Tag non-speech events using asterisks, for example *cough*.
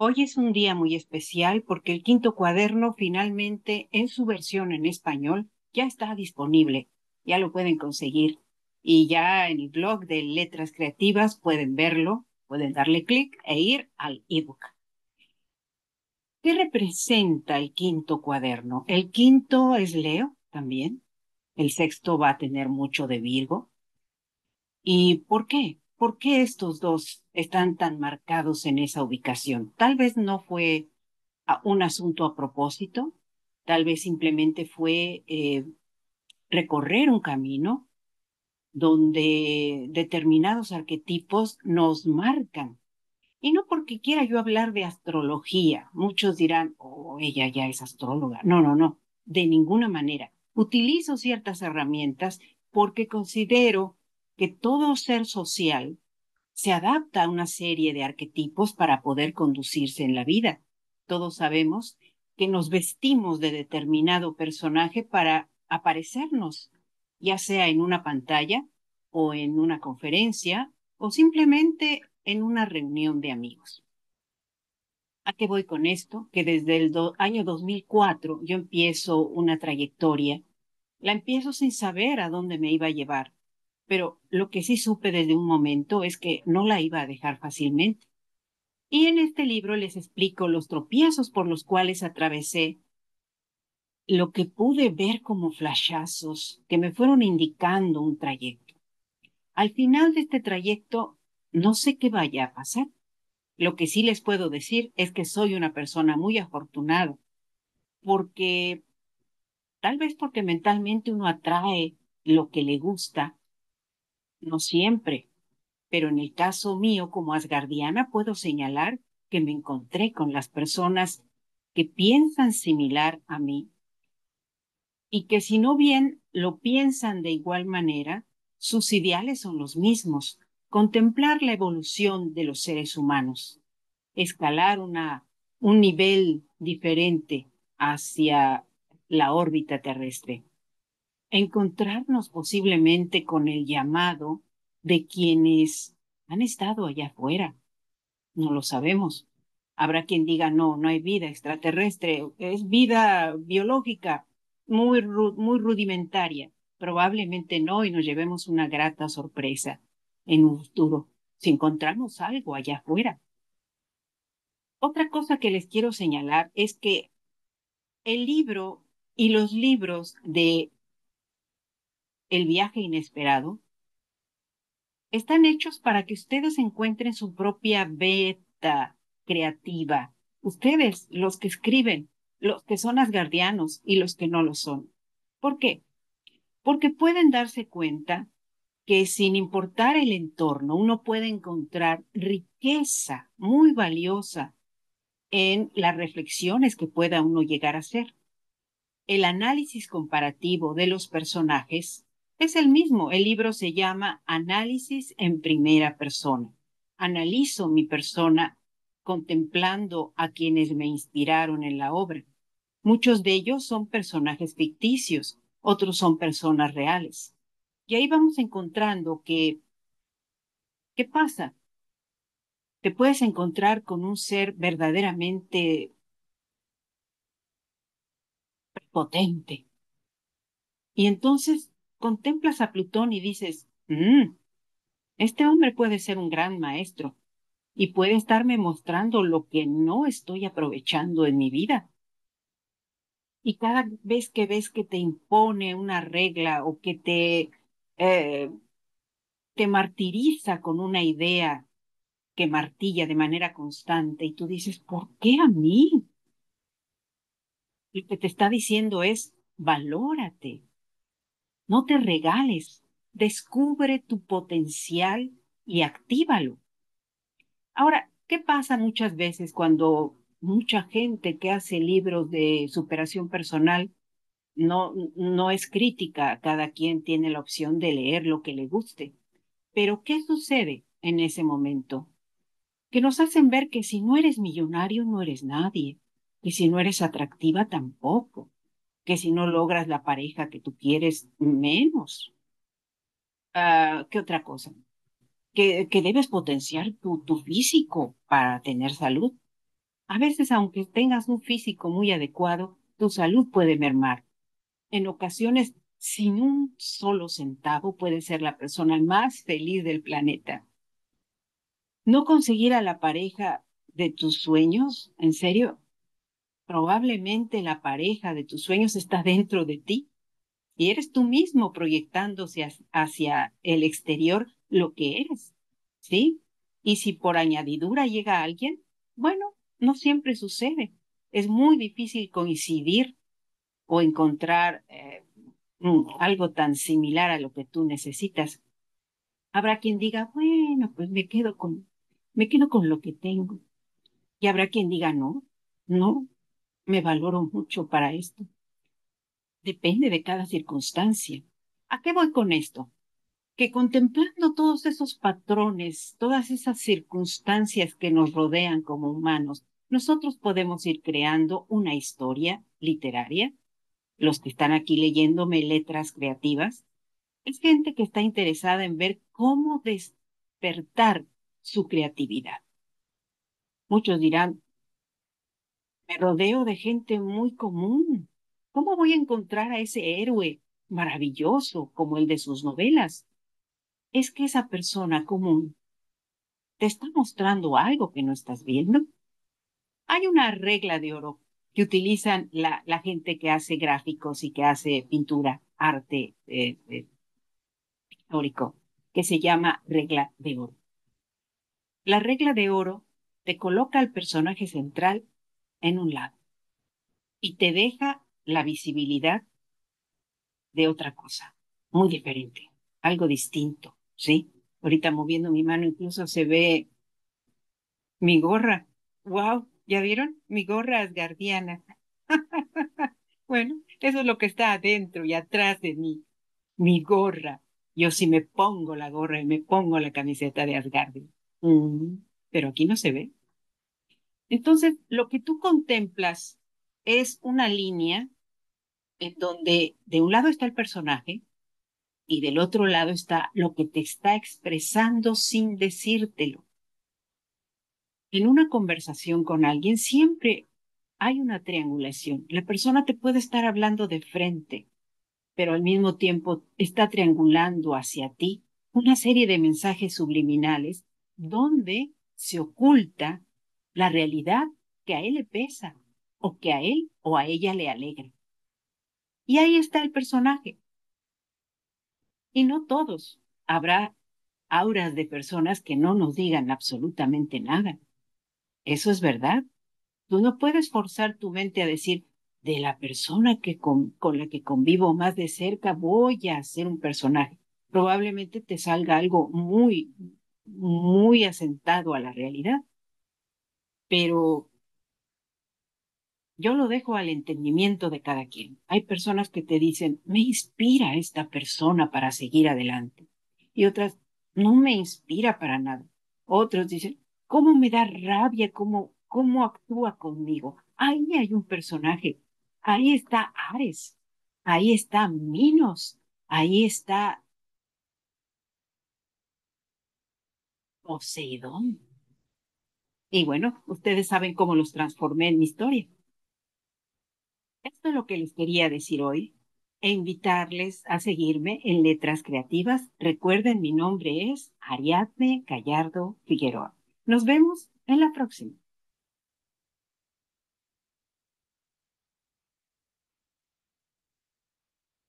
Hoy es un día muy especial porque el quinto cuaderno finalmente en su versión en español ya está disponible, ya lo pueden conseguir y ya en el blog de Letras Creativas pueden verlo, pueden darle clic e ir al ebook. ¿Qué representa el quinto cuaderno? El quinto es Leo también, el sexto va a tener mucho de Virgo. ¿Y por qué? ¿Por qué estos dos están tan marcados en esa ubicación? Tal vez no fue un asunto a propósito, tal vez simplemente fue eh, recorrer un camino donde determinados arquetipos nos marcan. Y no porque quiera yo hablar de astrología. Muchos dirán, oh, ella ya es astróloga. No, no, no, de ninguna manera. Utilizo ciertas herramientas porque considero que todo ser social se adapta a una serie de arquetipos para poder conducirse en la vida. Todos sabemos que nos vestimos de determinado personaje para aparecernos, ya sea en una pantalla o en una conferencia o simplemente en una reunión de amigos. ¿A qué voy con esto? Que desde el año 2004 yo empiezo una trayectoria. La empiezo sin saber a dónde me iba a llevar pero lo que sí supe desde un momento es que no la iba a dejar fácilmente. Y en este libro les explico los tropiezos por los cuales atravesé, lo que pude ver como flashazos que me fueron indicando un trayecto. Al final de este trayecto, no sé qué vaya a pasar. Lo que sí les puedo decir es que soy una persona muy afortunada, porque tal vez porque mentalmente uno atrae lo que le gusta no siempre, pero en el caso mío como asgardiana puedo señalar que me encontré con las personas que piensan similar a mí y que si no bien lo piensan de igual manera, sus ideales son los mismos, contemplar la evolución de los seres humanos, escalar una, un nivel diferente hacia la órbita terrestre encontrarnos posiblemente con el llamado de quienes han estado allá afuera. No lo sabemos. Habrá quien diga, no, no hay vida extraterrestre, es vida biológica, muy, muy rudimentaria. Probablemente no y nos llevemos una grata sorpresa en un futuro si encontramos algo allá afuera. Otra cosa que les quiero señalar es que el libro y los libros de el viaje inesperado, están hechos para que ustedes encuentren su propia beta creativa. Ustedes, los que escriben, los que son asgardianos y los que no lo son. ¿Por qué? Porque pueden darse cuenta que sin importar el entorno, uno puede encontrar riqueza muy valiosa en las reflexiones que pueda uno llegar a hacer. El análisis comparativo de los personajes es el mismo. El libro se llama Análisis en primera persona. Analizo mi persona contemplando a quienes me inspiraron en la obra. Muchos de ellos son personajes ficticios, otros son personas reales. Y ahí vamos encontrando que, ¿qué pasa? Te puedes encontrar con un ser verdaderamente potente. Y entonces contemplas a Plutón y dices, mm, este hombre puede ser un gran maestro y puede estarme mostrando lo que no estoy aprovechando en mi vida. Y cada vez que ves que te impone una regla o que te, eh, te martiriza con una idea que martilla de manera constante y tú dices, ¿por qué a mí? Lo que te está diciendo es, valórate, no te regales, descubre tu potencial y actívalo. Ahora, ¿qué pasa muchas veces cuando mucha gente que hace libros de superación personal no, no es crítica, cada quien tiene la opción de leer lo que le guste? Pero ¿qué sucede en ese momento? Que nos hacen ver que si no eres millonario no eres nadie, y si no eres atractiva tampoco, que si no logras la pareja que tú quieres, menos. Ah, ¿Qué otra cosa? Que, que debes potenciar tu, tu físico para tener salud. A veces, aunque tengas un físico muy adecuado, tu salud puede mermar. En ocasiones, sin un solo centavo, puedes ser la persona más feliz del planeta. No conseguir a la pareja de tus sueños, en serio, probablemente la pareja de tus sueños está dentro de ti y eres tú mismo proyectándose hacia el exterior lo que eres, ¿sí? Y si por añadidura llega alguien, bueno, no siempre sucede. Es muy difícil coincidir o encontrar eh, algo tan similar a lo que tú necesitas. Habrá quien diga, bueno, pues me quedo con, me quedo con lo que tengo. Y habrá quien diga, no, no, me valoro mucho para esto. Depende de cada circunstancia. ¿A qué voy con esto? Que contemplando todos esos patrones, todas esas circunstancias que nos rodean como humanos, nosotros podemos ir creando una historia literaria. Los que están aquí leyéndome letras creativas, es gente que está interesada en ver cómo despertar su creatividad. Muchos dirán, me rodeo de gente muy común. ¿Cómo voy a encontrar a ese héroe maravilloso como el de sus novelas? Es que esa persona común te está mostrando algo que no estás viendo. Hay una regla de oro que utilizan la, gente que hace gráficos y que hace pintura, arte eh, eh, pictórico, que se llama regla de oro. La regla de oro te coloca al personaje central en un lado y te deja la visibilidad de otra cosa, muy diferente, algo distinto, ¿sí? Ahorita moviendo mi mano incluso se ve mi gorra. ¡Wow! ¿Ya vieron? Mi gorra asgardiana. *laughs* bueno, eso es lo que está adentro y atrás de mí. Mi gorra. Yo sí me pongo la gorra y me pongo la camiseta de Asgardia. Mm, pero aquí no se ve. Entonces, lo que tú contemplas es una línea en donde de un lado está el personaje y del otro lado está lo que te está expresando sin decírtelo. En una conversación con alguien siempre hay una triangulación. La persona te puede estar hablando de frente, pero al mismo tiempo está triangulando hacia ti una serie de mensajes subliminales donde se oculta la realidad que a él le pesa o que a él o a ella le alegra. Y ahí está el personaje. Y no todos. Habrá auras de personas que no nos digan absolutamente nada. Eso es verdad. Tú no puedes forzar tu mente a decir, de la persona que con, con la que convivo más de cerca voy a ser un personaje. Probablemente te salga algo muy, muy asentado a la realidad pero yo lo dejo al entendimiento de cada quien. Hay personas que te dicen, me inspira esta persona para seguir adelante. Y otras, no me inspira para nada. Otros dicen, ¿cómo me da rabia? ¿Cómo, cómo actúa conmigo? Ahí hay un personaje. Ahí está Ares. Ahí está Minos. Ahí está Poseidón. Y bueno, ustedes saben cómo los transformé en mi historia. Esto es lo que les quería decir hoy e invitarles a seguirme en Letras Creativas. Recuerden, mi nombre es Ariadne Gallardo Figueroa. Nos vemos en la próxima.